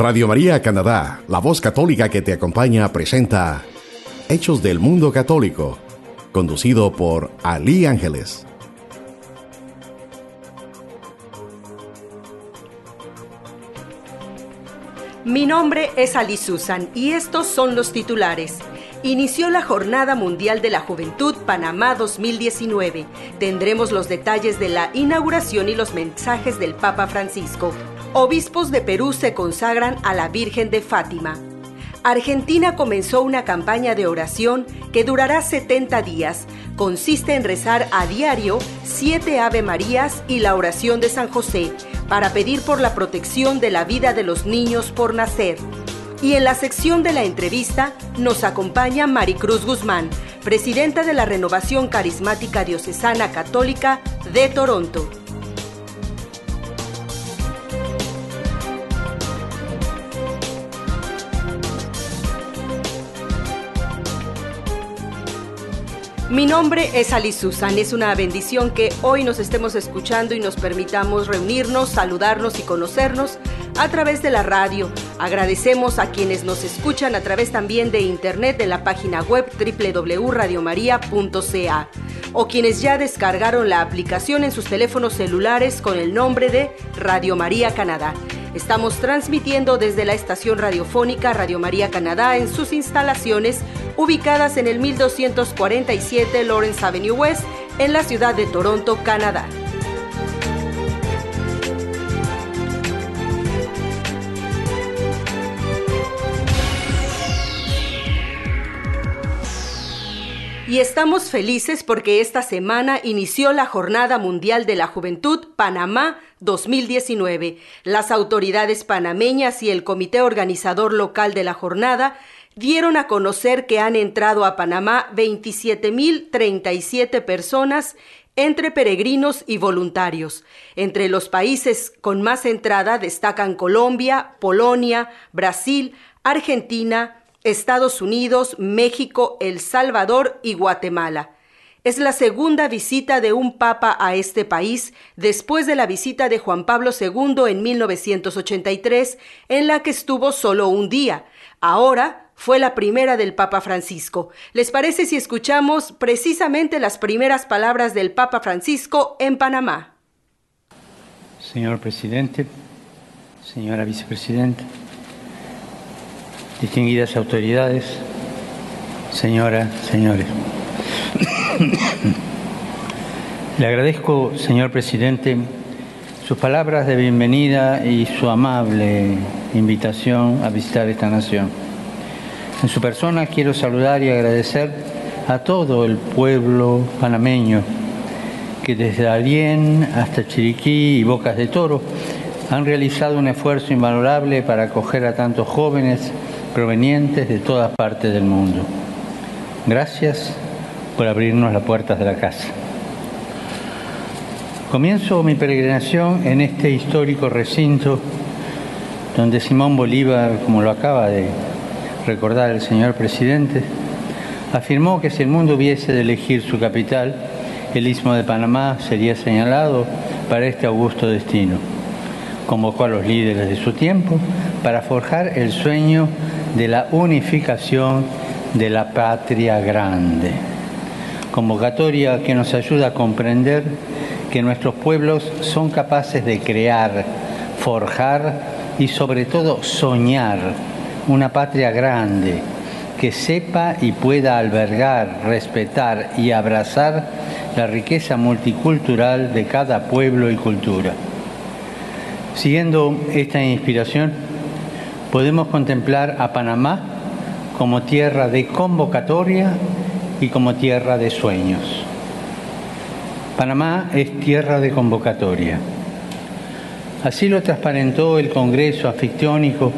Radio María Canadá, la voz católica que te acompaña, presenta Hechos del Mundo Católico, conducido por Ali Ángeles. Mi nombre es Ali Susan y estos son los titulares. Inició la Jornada Mundial de la Juventud Panamá 2019. Tendremos los detalles de la inauguración y los mensajes del Papa Francisco. Obispos de Perú se consagran a la Virgen de Fátima. Argentina comenzó una campaña de oración que durará 70 días. Consiste en rezar a diario siete Ave Marías y la oración de San José para pedir por la protección de la vida de los niños por nacer. Y en la sección de la entrevista nos acompaña Maricruz Guzmán, presidenta de la Renovación Carismática Diocesana Católica de Toronto. Mi nombre es Ali Susan. Es una bendición que hoy nos estemos escuchando y nos permitamos reunirnos, saludarnos y conocernos a través de la radio. Agradecemos a quienes nos escuchan a través también de internet de la página web www.radiomaria.ca o quienes ya descargaron la aplicación en sus teléfonos celulares con el nombre de Radio María Canadá. Estamos transmitiendo desde la estación radiofónica Radio María Canadá en sus instalaciones ubicadas en el 1247 Lawrence Avenue West en la ciudad de Toronto, Canadá. Y estamos felices porque esta semana inició la Jornada Mundial de la Juventud Panamá 2019. Las autoridades panameñas y el comité organizador local de la jornada dieron a conocer que han entrado a Panamá 27.037 personas entre peregrinos y voluntarios. Entre los países con más entrada destacan Colombia, Polonia, Brasil, Argentina, Estados Unidos, México, El Salvador y Guatemala. Es la segunda visita de un papa a este país después de la visita de Juan Pablo II en 1983, en la que estuvo solo un día. Ahora fue la primera del Papa Francisco. ¿Les parece si escuchamos precisamente las primeras palabras del Papa Francisco en Panamá? Señor presidente, señora vicepresidenta, distinguidas autoridades, señoras, señores. Le agradezco, señor presidente, sus palabras de bienvenida y su amable invitación a visitar esta nación. En su persona quiero saludar y agradecer a todo el pueblo panameño que desde Alién hasta Chiriquí y Bocas de Toro han realizado un esfuerzo invalorable para acoger a tantos jóvenes provenientes de todas partes del mundo. Gracias por abrirnos las puertas de la casa. Comienzo mi peregrinación en este histórico recinto donde Simón Bolívar, como lo acaba de recordar el señor presidente, afirmó que si el mundo hubiese de elegir su capital, el istmo de Panamá sería señalado para este augusto destino. Convocó a los líderes de su tiempo para forjar el sueño de la unificación de la patria grande. Convocatoria que nos ayuda a comprender que nuestros pueblos son capaces de crear, forjar y sobre todo soñar una patria grande que sepa y pueda albergar, respetar y abrazar la riqueza multicultural de cada pueblo y cultura. Siguiendo esta inspiración, podemos contemplar a Panamá como tierra de convocatoria y como tierra de sueños. Panamá es tierra de convocatoria. Así lo transparentó el Congreso Afictiónico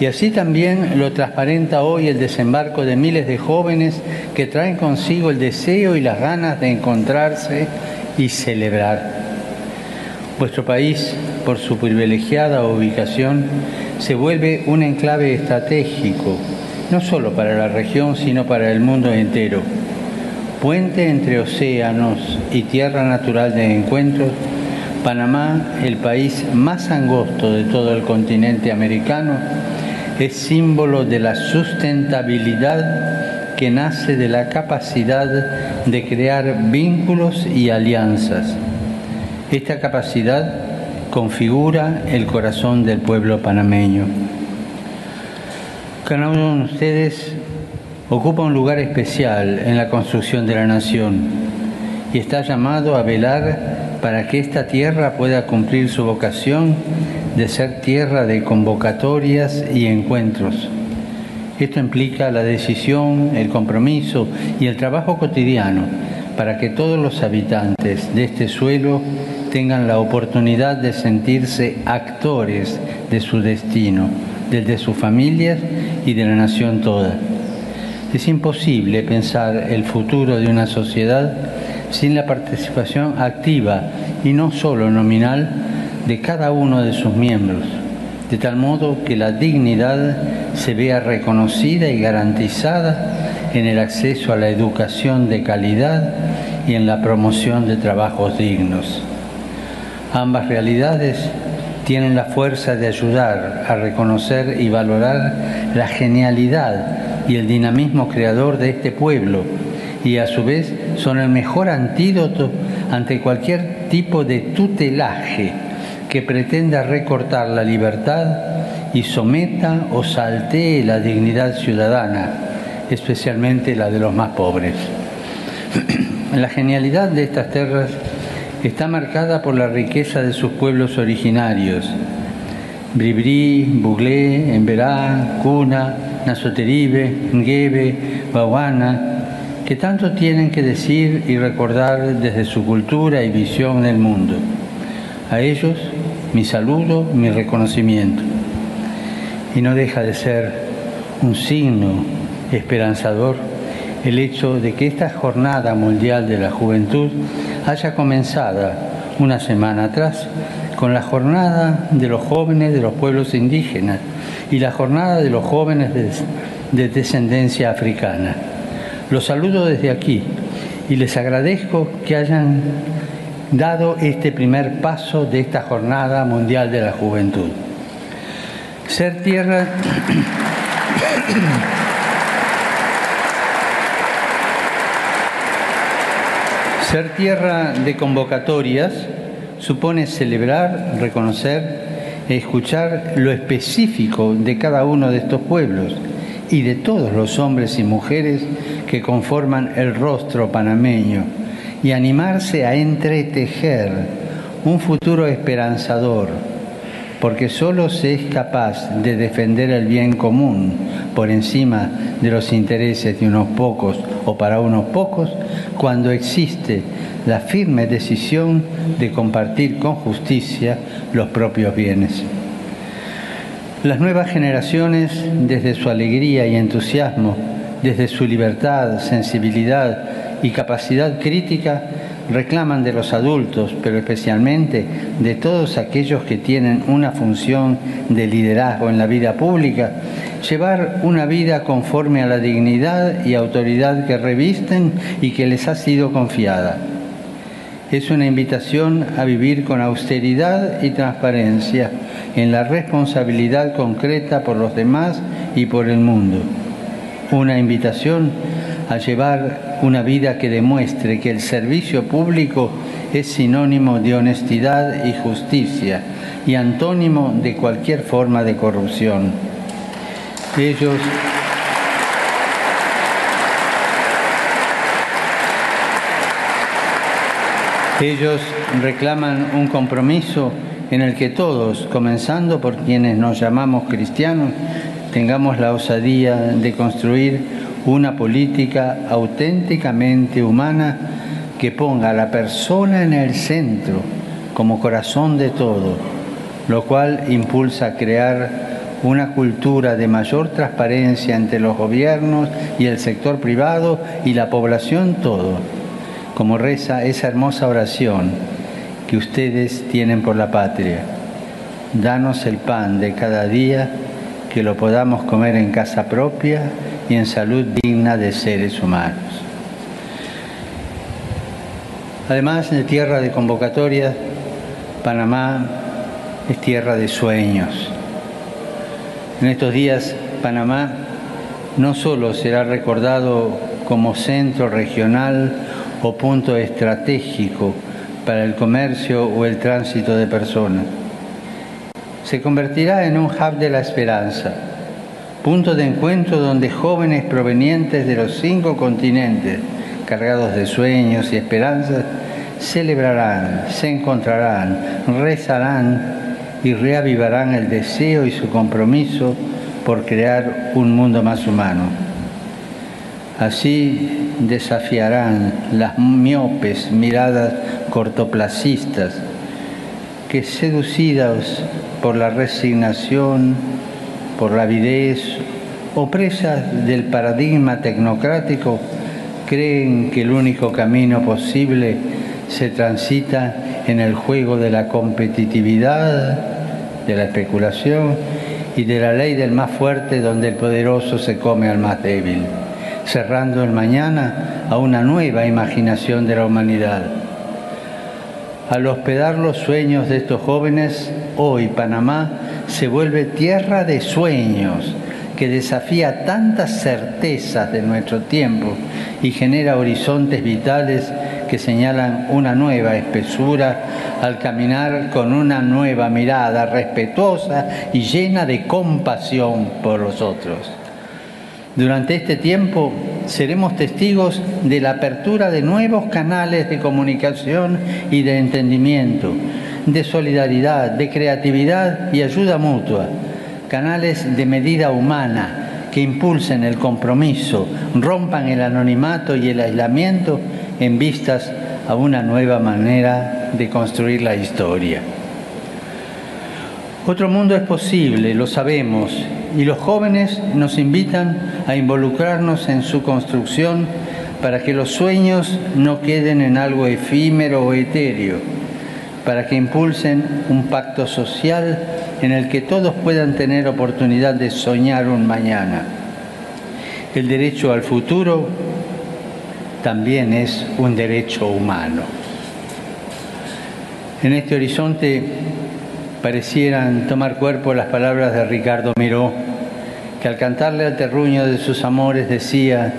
y así también lo transparenta hoy el desembarco de miles de jóvenes que traen consigo el deseo y las ganas de encontrarse y celebrar. Vuestro país, por su privilegiada ubicación, se vuelve un enclave estratégico, no solo para la región, sino para el mundo entero. Puente entre océanos y tierra natural de encuentros, Panamá, el país más angosto de todo el continente americano, es símbolo de la sustentabilidad que nace de la capacidad de crear vínculos y alianzas. Esta capacidad configura el corazón del pueblo panameño. Cada uno de ustedes ocupa un lugar especial en la construcción de la nación y está llamado a velar para que esta tierra pueda cumplir su vocación de ser tierra de convocatorias y encuentros. Esto implica la decisión, el compromiso y el trabajo cotidiano para que todos los habitantes de este suelo tengan la oportunidad de sentirse actores de su destino, desde sus familias y de la nación toda. Es imposible pensar el futuro de una sociedad sin la participación activa y no solo nominal de cada uno de sus miembros, de tal modo que la dignidad se vea reconocida y garantizada en el acceso a la educación de calidad y en la promoción de trabajos dignos. Ambas realidades tienen la fuerza de ayudar a reconocer y valorar la genialidad y el dinamismo creador de este pueblo y a su vez son el mejor antídoto ante cualquier tipo de tutelaje que pretenda recortar la libertad y someta o saltee la dignidad ciudadana, especialmente la de los más pobres. la genialidad de estas tierras está marcada por la riqueza de sus pueblos originarios. Bribri, Buglé, Emberá, Cuna, Nasoteribe, Ngebe, Bawana, que tanto tienen que decir y recordar desde su cultura y visión del mundo. A ellos mi saludo, mi reconocimiento. Y no deja de ser un signo esperanzador el hecho de que esta Jornada Mundial de la Juventud haya comenzado una semana atrás con la Jornada de los Jóvenes de los Pueblos Indígenas y la Jornada de los Jóvenes de, descendencia africana. Los saludo desde aquí y les agradezco que hayan dado este primer paso de esta Jornada Mundial de la Juventud. Ser tierra Ser tierra de convocatorias supone celebrar, reconocer e escuchar lo específico de cada uno de estos pueblos y de todos los hombres y mujeres que conforman el rostro panameño y animarse a entretejer un futuro esperanzador, porque solo se es capaz de defender el bien común por encima de los intereses de unos pocos o para unos pocos cuando existe la firme decisión de compartir con justicia los propios bienes. Las nuevas generaciones, desde su alegría y entusiasmo, desde su libertad, sensibilidad y capacidad crítica, reclaman de los adultos, pero especialmente de todos aquellos que tienen una función de liderazgo en la vida pública, llevar una vida conforme a la dignidad y autoridad que revisten y que les ha sido confiada. Es una invitación a vivir con austeridad y transparencia en la responsabilidad concreta por los demás y por el mundo. Una invitación a llevar una vida que demuestre que el servicio público es sinónimo de honestidad y justicia y antónimo de cualquier forma de corrupción. Ellos Ellos reclaman un compromiso en el que todos, comenzando por quienes nos llamamos cristianos, tengamos la osadía de construir una política auténticamente humana que ponga a la persona en el centro como corazón de todo, lo cual impulsa a crear una cultura de mayor transparencia entre los gobiernos y el sector privado y la población todo, como reza esa hermosa oración que ustedes tienen por la patria. Danos el pan de cada día, que lo podamos comer en casa propia y en salud digna de seres humanos. Además, de tierra de convocatoria, Panamá es tierra de sueños. En estos días Panamá no solo será recordado como centro regional o punto estratégico para el comercio o el tránsito de personas, se convertirá en un hub de la esperanza, punto de encuentro donde jóvenes provenientes de los cinco continentes, cargados de sueños y esperanzas, celebrarán, se encontrarán, rezarán y reavivarán el deseo y su compromiso por crear un mundo más humano. Así desafiarán las miopes miradas cortoplacistas que seducidas por la resignación, por la avidez o presas del paradigma tecnocrático, creen que el único camino posible se transita en el juego de la competitividad, de la especulación y de la ley del más fuerte donde el poderoso se come al más débil, cerrando el mañana a una nueva imaginación de la humanidad. Al hospedar los sueños de estos jóvenes, hoy Panamá se vuelve tierra de sueños que desafía tantas certezas de nuestro tiempo y genera horizontes vitales que señalan una nueva espesura al caminar con una nueva mirada respetuosa y llena de compasión por los otros. Durante este tiempo seremos testigos de la apertura de nuevos canales de comunicación y de entendimiento, de solidaridad, de creatividad y ayuda mutua, canales de medida humana que impulsen el compromiso, rompan el anonimato y el aislamiento en vistas a una nueva manera de construir la historia. Otro mundo es posible, lo sabemos, y los jóvenes nos invitan a involucrarnos en su construcción para que los sueños no queden en algo efímero o etéreo, para que impulsen un pacto social en el que todos puedan tener oportunidad de soñar un mañana. El derecho al futuro también es un derecho humano. En este horizonte parecieran tomar cuerpo las palabras de Ricardo Miró, que al cantarle al terruño de sus amores decía,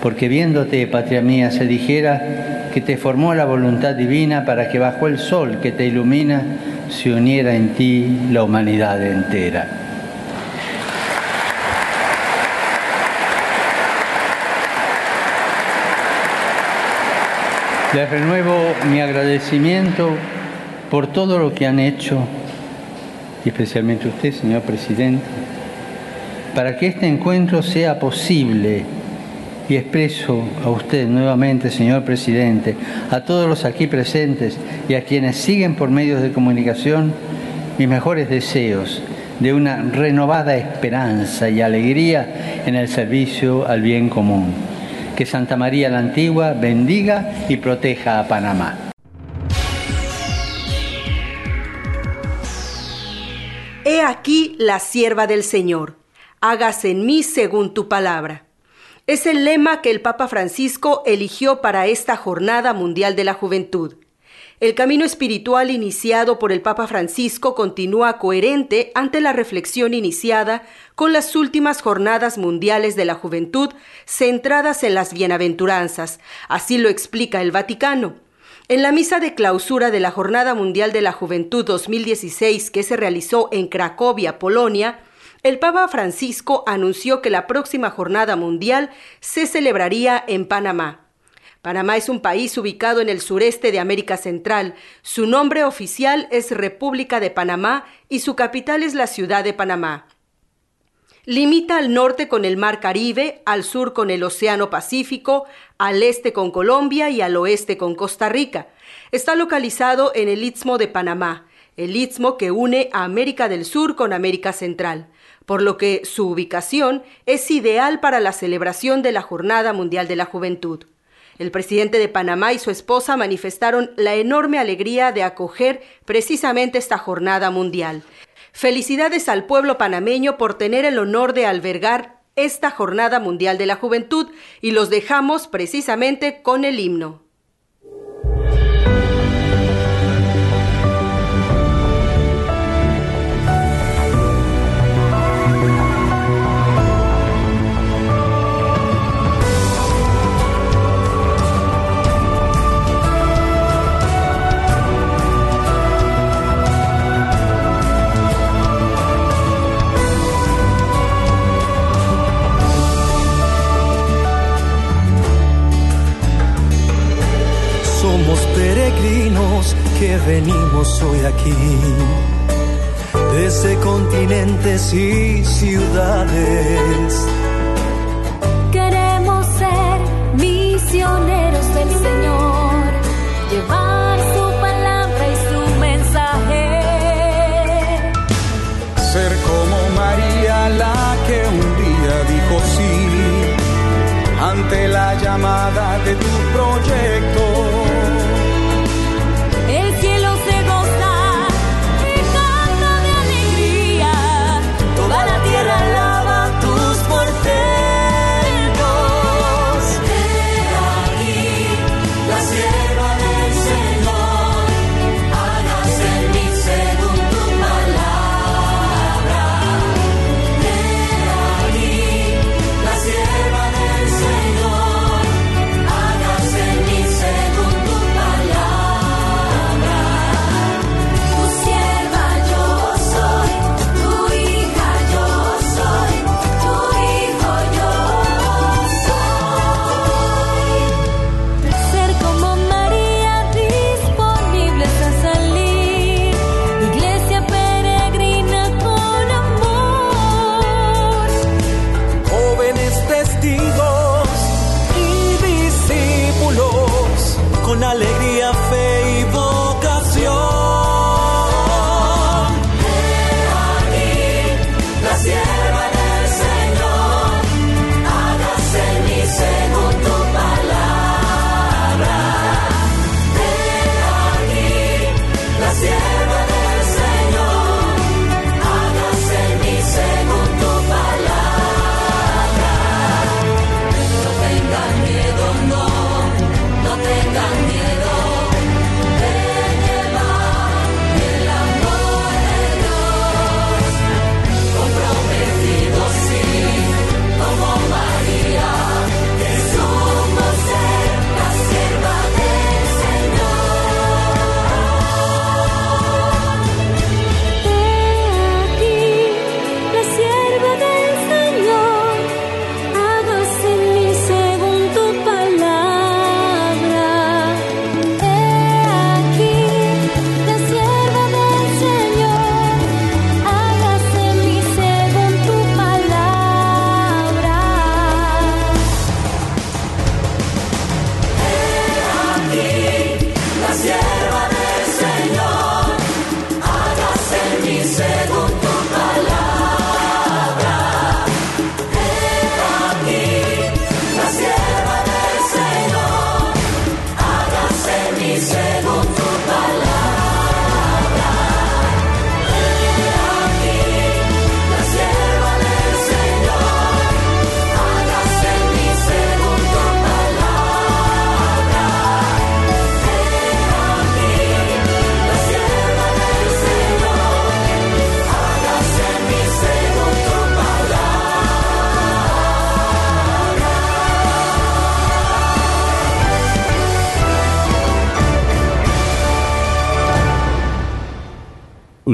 porque viéndote, patria mía, se dijera que te formó la voluntad divina para que bajo el sol que te ilumina se uniera en ti la humanidad entera. Les renuevo mi agradecimiento por todo lo que han hecho, y especialmente usted, señor presidente, para que este encuentro sea posible. Y expreso a usted nuevamente, señor presidente, a todos los aquí presentes y a quienes siguen por medios de comunicación, mis mejores deseos de una renovada esperanza y alegría en el servicio al bien común que Santa María la Antigua bendiga y proteja a Panamá. He aquí la sierva del Señor. Hágase en mí según tu palabra. Es el lema que el Papa Francisco eligió para esta Jornada Mundial de la Juventud. El camino espiritual iniciado por el Papa Francisco continúa coherente ante la reflexión iniciada con las últimas jornadas mundiales de la juventud centradas en las bienaventuranzas. Así lo explica el Vaticano. En la misa de clausura de la Jornada Mundial de la Juventud 2016 que se realizó en Cracovia, Polonia, el Papa Francisco anunció que la próxima Jornada Mundial se celebraría en Panamá. Panamá es un país ubicado en el sureste de América Central. Su nombre oficial es República de Panamá y su capital es la ciudad de Panamá. Limita al norte con el Mar Caribe, al sur con el Océano Pacífico, al este con Colombia y al oeste con Costa Rica. Está localizado en el Istmo de Panamá, el istmo que une a América del Sur con América Central, por lo que su ubicación es ideal para la celebración de la Jornada Mundial de la Juventud. El presidente de Panamá y su esposa manifestaron la enorme alegría de acoger precisamente esta jornada mundial. Felicidades al pueblo panameño por tener el honor de albergar esta Jornada Mundial de la Juventud y los dejamos precisamente con el himno.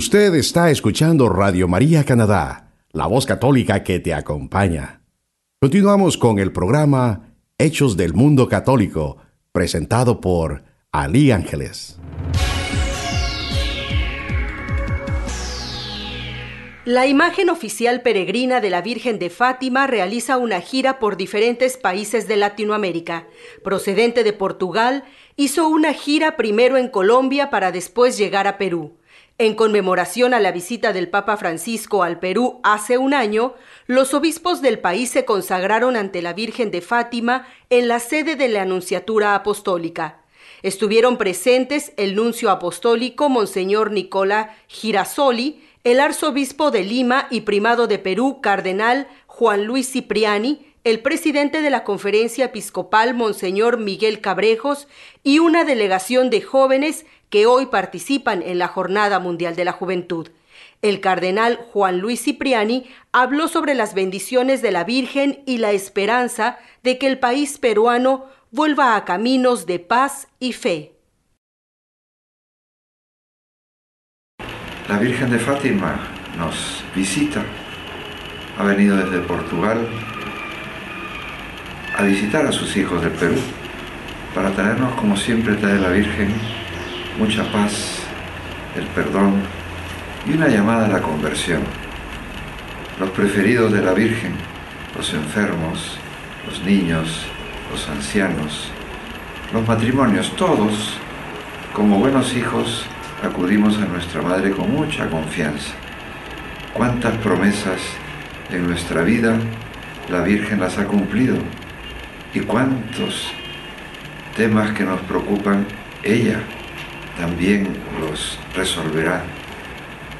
Usted está escuchando Radio María Canadá, la voz católica que te acompaña. Continuamos con el programa Hechos del Mundo Católico, presentado por Ali Ángeles. La imagen oficial peregrina de la Virgen de Fátima realiza una gira por diferentes países de Latinoamérica. Procedente de Portugal, hizo una gira primero en Colombia para después llegar a Perú. En conmemoración a la visita del Papa Francisco al Perú hace un año, los obispos del país se consagraron ante la Virgen de Fátima en la sede de la Anunciatura Apostólica. Estuvieron presentes el nuncio apostólico Monseñor Nicola Girasoli, el arzobispo de Lima y primado de Perú, cardenal Juan Luis Cipriani, el presidente de la conferencia episcopal, Monseñor Miguel Cabrejos, y una delegación de jóvenes que hoy participan en la Jornada Mundial de la Juventud. El cardenal Juan Luis Cipriani habló sobre las bendiciones de la Virgen y la esperanza de que el país peruano vuelva a caminos de paz y fe. La Virgen de Fátima nos visita, ha venido desde Portugal a visitar a sus hijos del Perú para traernos como siempre trae la Virgen mucha paz, el perdón y una llamada a la conversión. Los preferidos de la Virgen, los enfermos, los niños, los ancianos, los matrimonios, todos, como buenos hijos, acudimos a nuestra Madre con mucha confianza. ¿Cuántas promesas en nuestra vida la Virgen las ha cumplido? ¿Y cuántos temas que nos preocupan ella también los resolverá?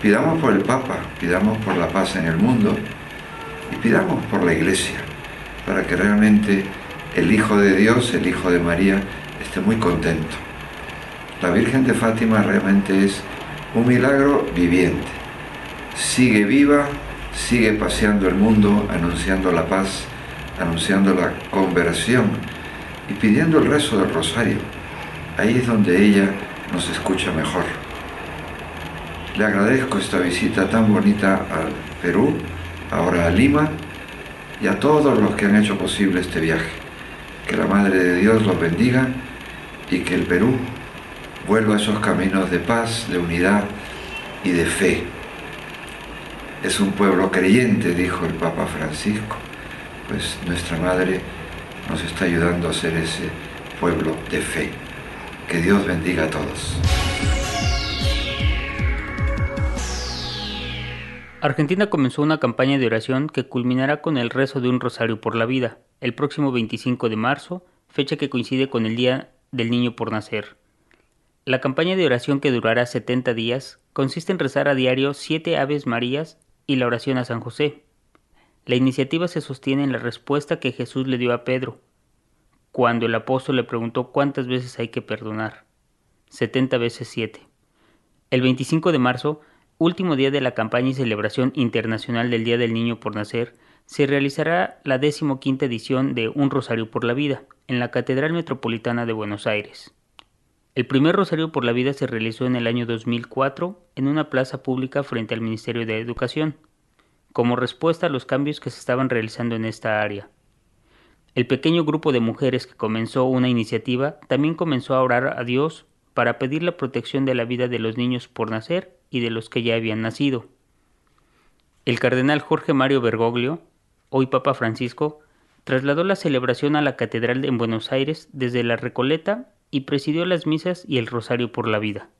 Pidamos por el Papa, pidamos por la paz en el mundo y pidamos por la Iglesia, para que realmente el Hijo de Dios, el Hijo de María, esté muy contento. La Virgen de Fátima realmente es un milagro viviente. Sigue viva, sigue paseando el mundo, anunciando la paz, anunciando la conversión y pidiendo el rezo del rosario. Ahí es donde ella nos escucha mejor. Le agradezco esta visita tan bonita al Perú, ahora a Lima y a todos los que han hecho posible este viaje. Que la Madre de Dios los bendiga y que el Perú vuelva a esos caminos de paz, de unidad y de fe. Es un pueblo creyente, dijo el Papa Francisco, pues nuestra Madre nos está ayudando a ser ese pueblo de fe. Que Dios bendiga a todos. Argentina comenzó una campaña de oración que culminará con el rezo de un rosario por la vida, el próximo 25 de marzo, fecha que coincide con el Día del Niño por Nacer. La campaña de oración que durará 70 días consiste en rezar a diario siete Aves Marías y la oración a San José. La iniciativa se sostiene en la respuesta que Jesús le dio a Pedro, cuando el apóstol le preguntó cuántas veces hay que perdonar. 70 veces 7. El 25 de marzo, último día de la campaña y celebración internacional del Día del Niño por Nacer, se realizará la decimoquinta edición de Un Rosario por la Vida en la Catedral Metropolitana de Buenos Aires. El primer Rosario por la Vida se realizó en el año 2004 en una plaza pública frente al Ministerio de Educación, como respuesta a los cambios que se estaban realizando en esta área. El pequeño grupo de mujeres que comenzó una iniciativa también comenzó a orar a Dios para pedir la protección de la vida de los niños por nacer y de los que ya habían nacido. El cardenal Jorge Mario Bergoglio, hoy Papa Francisco, trasladó la celebración a la Catedral en Buenos Aires desde la Recoleta y presidió las misas y el rosario por la vida.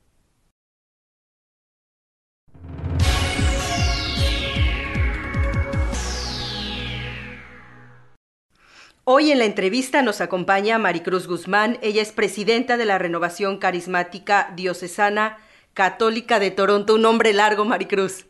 Hoy en la entrevista nos acompaña Maricruz Guzmán. Ella es presidenta de la Renovación Carismática Diocesana Católica de Toronto. Un nombre largo, Maricruz.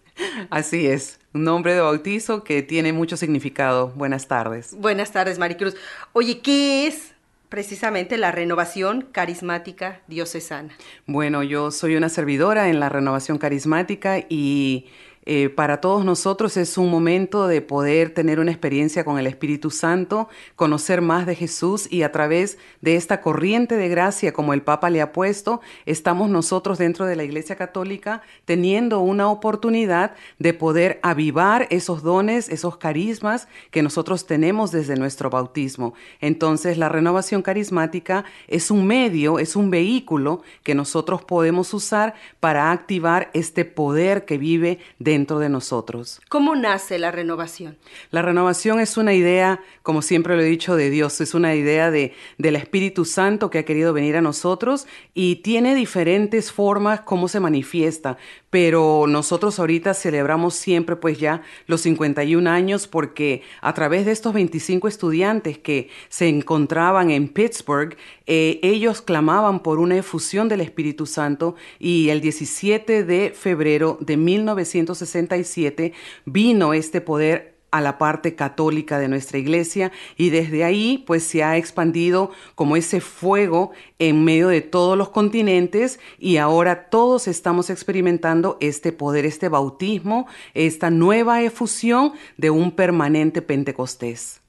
Así es, un nombre de bautizo que tiene mucho significado. Buenas tardes. Buenas tardes, Maricruz. Oye, ¿qué es precisamente la renovación carismática diocesana. Bueno, yo soy una servidora en la renovación carismática y eh, para todos nosotros es un momento de poder tener una experiencia con el Espíritu Santo, conocer más de Jesús y a través de esta corriente de gracia como el Papa le ha puesto, estamos nosotros dentro de la Iglesia Católica teniendo una oportunidad de poder avivar esos dones, esos carismas que nosotros tenemos desde nuestro bautismo. Entonces la renovación carismática es un medio, es un vehículo que nosotros podemos usar para activar este poder que vive de dentro de nosotros. ¿Cómo nace la renovación? La renovación es una idea, como siempre lo he dicho, de Dios, es una idea de, del Espíritu Santo que ha querido venir a nosotros y tiene diferentes formas cómo se manifiesta, pero nosotros ahorita celebramos siempre pues ya los 51 años porque a través de estos 25 estudiantes que se encontraban en Pittsburgh, eh, ellos clamaban por una efusión del Espíritu Santo y el 17 de febrero de 1960 67 vino este poder a la parte católica de nuestra iglesia y desde ahí pues se ha expandido como ese fuego en medio de todos los continentes y ahora todos estamos experimentando este poder, este bautismo, esta nueva efusión de un permanente Pentecostés.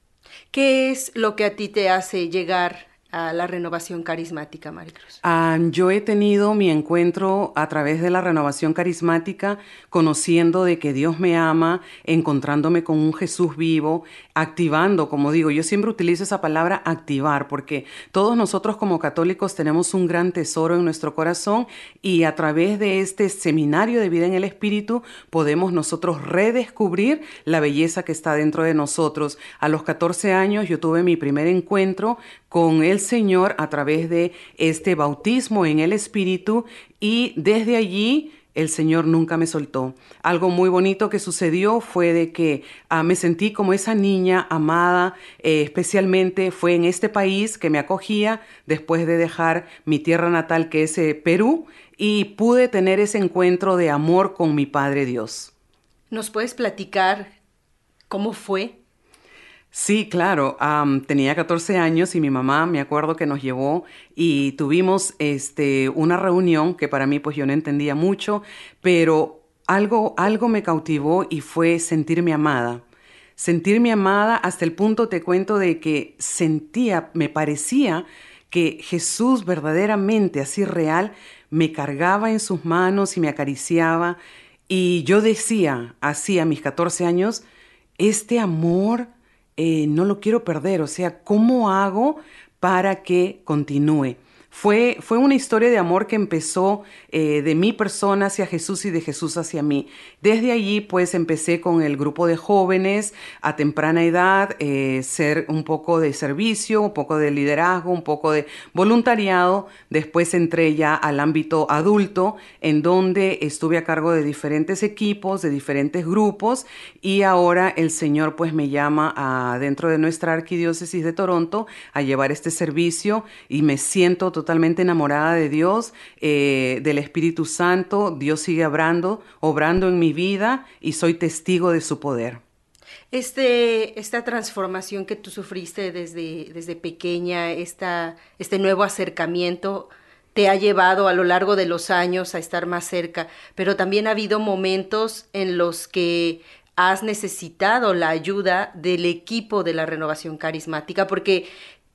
¿Qué es lo que a ti te hace llegar a la renovación carismática, Maricruz? Ah, yo he tenido mi encuentro a través de la renovación carismática, conociendo de que Dios me ama, encontrándome con un Jesús vivo, activando, como digo, yo siempre utilizo esa palabra activar, porque todos nosotros como católicos tenemos un gran tesoro en nuestro corazón y a través de este seminario de vida en el Espíritu podemos nosotros redescubrir la belleza que está dentro de nosotros. A los 14 años yo tuve mi primer encuentro con el Señor a través de este bautismo en el Espíritu y desde allí el Señor nunca me soltó. Algo muy bonito que sucedió fue de que ah, me sentí como esa niña amada, eh, especialmente fue en este país que me acogía después de dejar mi tierra natal que es eh, Perú y pude tener ese encuentro de amor con mi Padre Dios. ¿Nos puedes platicar cómo fue? Sí, claro. tenía 14 años y mi mamá, me acuerdo que nos llevó y tuvimos este, una reunión que para mí pues yo no entendía mucho, pero algo, algo me cautivó y fue sentirme amada. Sentirme amada hasta el punto, te cuento, de que sentía, me parecía que Jesús verdaderamente, así real, me cargaba en sus manos y me acariciaba. Y yo decía, así a mis 14 años, este amor eh, no lo quiero perder, o sea, ¿cómo hago para que continúe? Fue, fue una historia de amor que empezó eh, de mi persona hacia Jesús y de Jesús hacia mí. Desde allí pues empecé con el grupo de jóvenes a temprana edad, eh, ser un poco de servicio, un poco de liderazgo, un poco de voluntariado. Después entré ya al ámbito adulto en donde estuve a cargo de diferentes equipos, de diferentes grupos y ahora el Señor pues me llama a, dentro de nuestra arquidiócesis de Toronto a llevar este servicio y me siento totalmente totalmente enamorada de Dios, eh, del Espíritu Santo. Dios sigue obrando, obrando en mi vida y soy testigo de su poder. Este, esta transformación que tú sufriste desde, desde pequeña, esta, este nuevo acercamiento, te ha llevado a lo largo de los años a estar más cerca, pero también ha habido momentos en los que has necesitado la ayuda del equipo de la renovación carismática, porque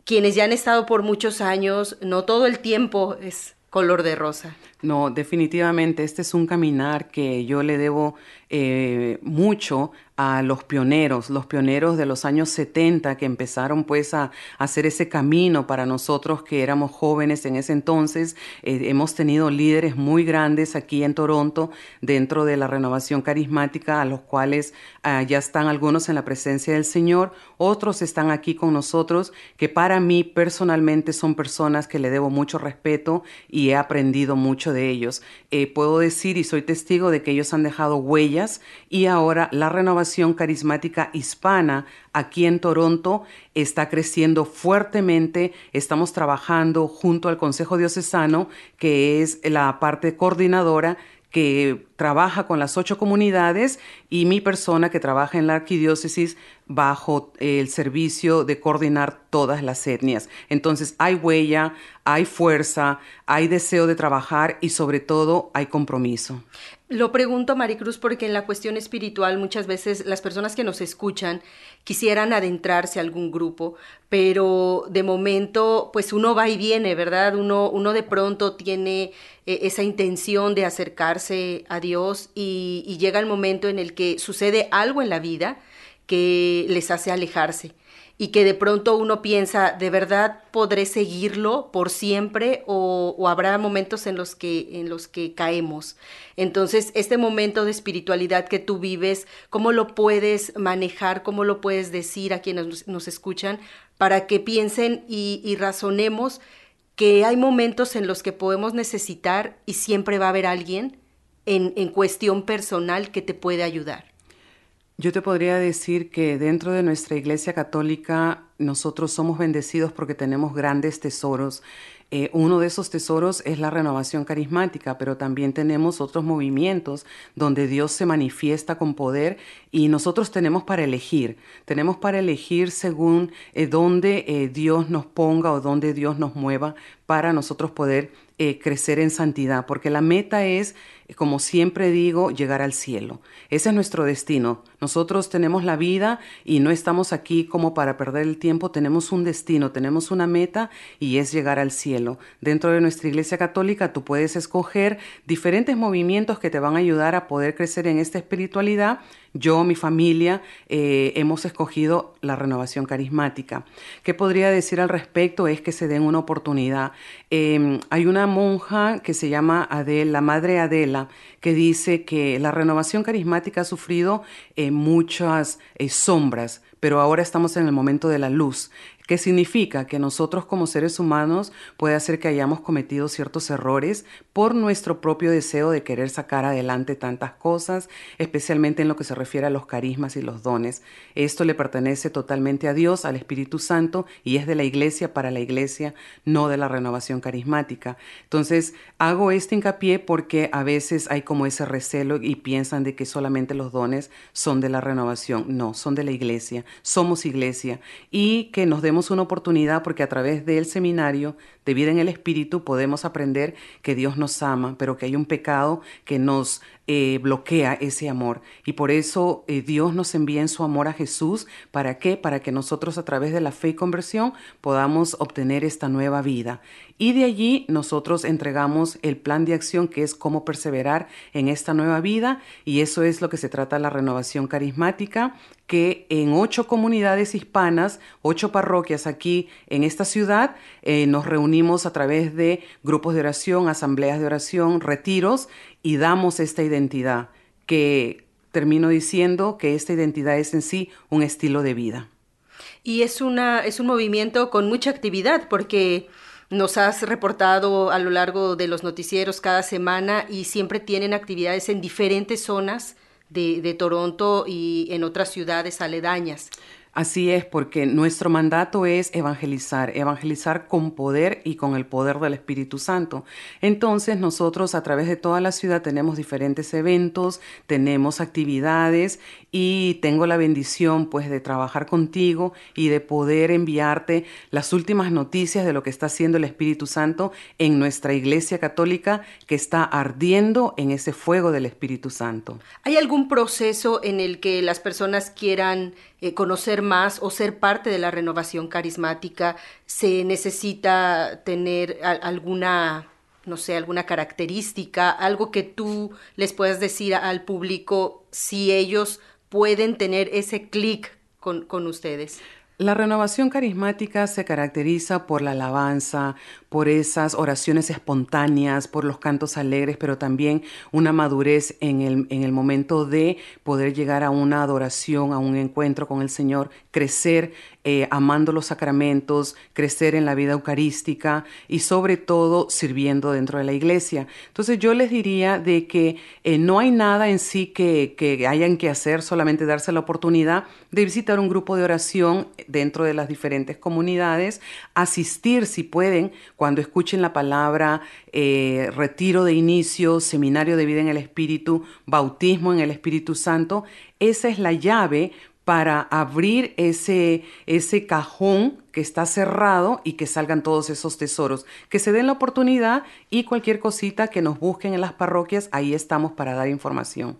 quienes ya han estado por muchos años, no todo el tiempo es color de rosa. No, definitivamente, este es un caminar que yo le debo eh, mucho a los pioneros, los pioneros de los años 70 que empezaron pues a, hacer ese camino para nosotros que éramos jóvenes en ese entonces. Eh, hemos tenido líderes muy grandes aquí en Toronto dentro de la renovación carismática a los cuales ah, ya están algunos en la presencia del Señor, otros están aquí con nosotros que para mí personalmente son personas que le debo mucho respeto y he aprendido mucho de ellos. Eh, puedo decir y soy testigo de que ellos han dejado huellas y ahora la renovación carismática hispana aquí en Toronto está creciendo fuertemente. Estamos trabajando junto al Consejo Diocesano, que es la parte coordinadora que trabaja con las ocho comunidades y mi persona que trabaja en la arquidiócesis bajo el servicio de coordinar todas las etnias. Entonces hay huella, hay fuerza, hay deseo de trabajar y sobre todo hay compromiso. Lo pregunto, Maricruz, porque en la cuestión espiritual muchas veces las personas que nos escuchan quisieran adentrarse a algún grupo, pero de momento, pues uno va y viene, ¿verdad? Uno, uno de pronto tiene eh, esa intención de acercarse a Dios y, y llega el momento en el que sucede algo en la vida que les hace alejarse y que de pronto uno piensa, ¿de verdad podré seguirlo por siempre o, habrá momentos en los, que, en los que caemos? Entonces, este momento de espiritualidad que tú vives, ¿cómo lo puedes manejar? ¿Cómo lo puedes decir a quienes nos, escuchan para que piensen y, razonemos que hay momentos en los que podemos necesitar y siempre va a haber alguien en, en cuestión personal que te puede ayudar? Yo te podría decir que dentro de nuestra Iglesia Católica nosotros somos bendecidos porque tenemos grandes tesoros. Eh, uno de esos tesoros es la renovación carismática, pero también tenemos otros movimientos donde Dios se manifiesta con poder y nosotros tenemos para elegir. Tenemos para elegir según eh, dónde eh, Dios nos ponga o dónde Dios nos mueva para nosotros poder crecer en santidad, porque la meta es como siempre digo, llegar al cielo. Ese es nuestro destino. Nosotros tenemos la vida y no estamos aquí como para perder el tiempo, tenemos un destino, tenemos una meta y es llegar al cielo. Dentro de nuestra Iglesia Católica tú puedes escoger diferentes movimientos que te van a ayudar a poder crecer en esta espiritualidad yo, mi familia, eh, hemos escogido la renovación carismática. ¿Qué podría decir al respecto? Es que se den una oportunidad. Em, hay una monja que se llama Adela, la madre Adela, que dice que la renovación carismática ha sufrido eh, muchas eh, sombras, pero ahora estamos en el momento de la luz. ¿Qué significa? Que nosotros como seres humanos puede hacer que hayamos cometido ciertos errores por nuestro propio deseo de querer sacar adelante tantas cosas, especialmente en lo que se refiere a los carismas y los dones. Esto le pertenece totalmente a Dios, al Espíritu Santo, y es de la iglesia para la iglesia, no de la renovación carismática. Entonces, hago este hincapié porque a veces hay como ese recelo y piensan de que solamente los dones son de la renovación. No, son de la iglesia, somos iglesia, y que nos demos una oportunidad porque a través del seminario de vida en el Espíritu podemos aprender que Dios nos ama, pero que hay un pecado que nos eh, bloquea ese amor. Y por eso eh, Dios nos envía en su amor a Jesús. ¿Para qué? Para que nosotros a través de la fe y conversión podamos obtener esta nueva vida. Y de allí nosotros entregamos el plan de acción que es cómo perseverar en esta nueva vida. Y eso es lo que se trata la renovación carismática, que en ocho comunidades hispanas, ocho parroquias aquí en esta ciudad, eh, nos reunimos a través de grupos de oración, asambleas de oración, retiros y damos esta identidad que termino diciendo que esta identidad es en sí un estilo de vida. Y es, una, es un movimiento con mucha actividad porque nos has reportado a lo largo de los noticieros cada semana y siempre tienen actividades en diferentes zonas de, de Toronto y en otras ciudades aledañas. Así es, porque nuestro mandato es evangelizar, evangelizar con poder y con el poder del Espíritu Santo. Entonces nosotros a través de toda la ciudad tenemos diferentes eventos, tenemos actividades y tengo la bendición pues de trabajar contigo y de poder enviarte las últimas noticias de lo que está haciendo el Espíritu Santo en nuestra Iglesia Católica que está ardiendo en ese fuego del Espíritu Santo. ¿Hay algún proceso en el que las personas quieran eh, conocer más o ser parte de la renovación carismática, se necesita tener alguna, no sé, alguna característica, algo que tú les puedas decir al público si ellos pueden tener ese clic con, con ustedes. La renovación carismática se caracteriza por la alabanza, por esas oraciones espontáneas, por los cantos alegres, pero también una madurez en el, en el momento de poder llegar a una adoración, a un encuentro con el Señor, crecer eh, amando los sacramentos, crecer en la vida eucarística y sobre todo sirviendo dentro de la iglesia. Entonces yo les diría de que eh, no hay nada en sí que, que hayan que hacer, solamente darse la oportunidad de visitar un grupo de oración dentro de las diferentes comunidades, asistir si pueden cuando escuchen la palabra eh, retiro de inicio, seminario de vida en el Espíritu, bautismo en el Espíritu Santo, esa es la llave para abrir ese, ese cajón que está cerrado y que salgan todos esos tesoros. Que se den la oportunidad y cualquier cosita que nos busquen en las parroquias, ahí estamos para dar información.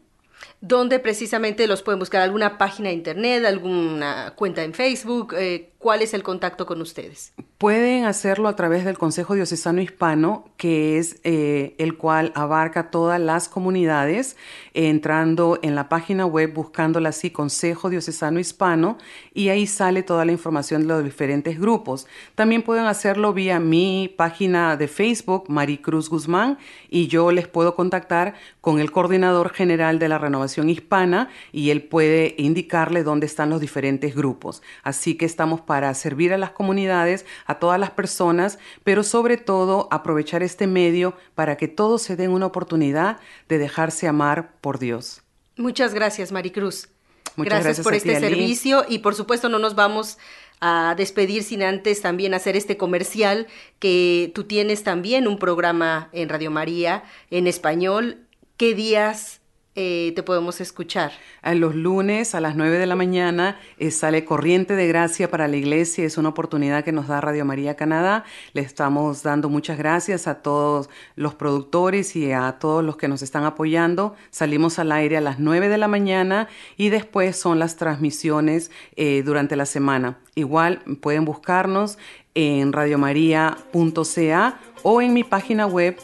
¿Dónde precisamente los pueden buscar? ¿Alguna página de internet? ¿Alguna cuenta en Facebook? Eh, ¿Cuál es el contacto con ustedes? Pueden hacerlo a través del Consejo Diocesano Hispano, que es eh, el cual abarca todas las comunidades, entrando en la página web, buscándola así, Consejo Diocesano Hispano, y ahí sale toda la información de los diferentes grupos. También pueden hacerlo vía mi página de Facebook, Maricruz Guzmán, y yo les puedo contactar con el coordinador general de la renovación hispana, y él puede indicarle dónde están los diferentes grupos. Así que estamos para servir a las comunidades, a todas las personas, pero sobre todo aprovechar este medio para que todos se den una oportunidad de dejarse amar por Dios. Muchas gracias, Maricruz. Muchas gracias, por este servicio y por supuesto no nos vamos a despedir sin antes también hacer este comercial que tú tienes también un programa en Radio María en español. ¿Qué días eh, te podemos escuchar? A los lunes a las 9 de la mañana eh, sale Corriente de Gracia para la Iglesia. Es una oportunidad que nos da Radio María Canadá. Le estamos dando muchas gracias a todos los productores y a todos los que nos están apoyando. Salimos al aire a las 9 de la mañana y después son las transmisiones eh, durante la semana. Igual pueden buscarnos en radiomaria.ca o en mi página web,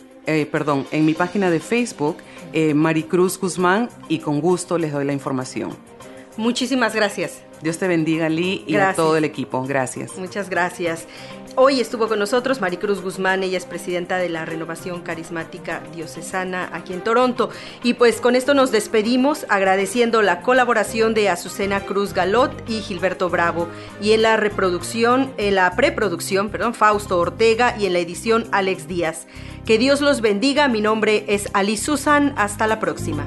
perdón, en mi página de Facebook eh, Maricruz Guzmán y con gusto les doy la información. Muchísimas gracias. Dios te bendiga, Lee, y a todo el equipo. Gracias. Muchas gracias. Hoy estuvo con nosotros Maricruz Guzmán, ella es presidenta de la Renovación Carismática Diocesana aquí en Toronto. Y pues con esto nos despedimos agradeciendo la colaboración de Azucena Cruz Galot y Gilberto Bravo. Y en la reproducción, en la preproducción, perdón, Fausto Ortega y en la edición Alex Díaz. Que Dios los bendiga, mi nombre es Ali Susan, hasta la próxima.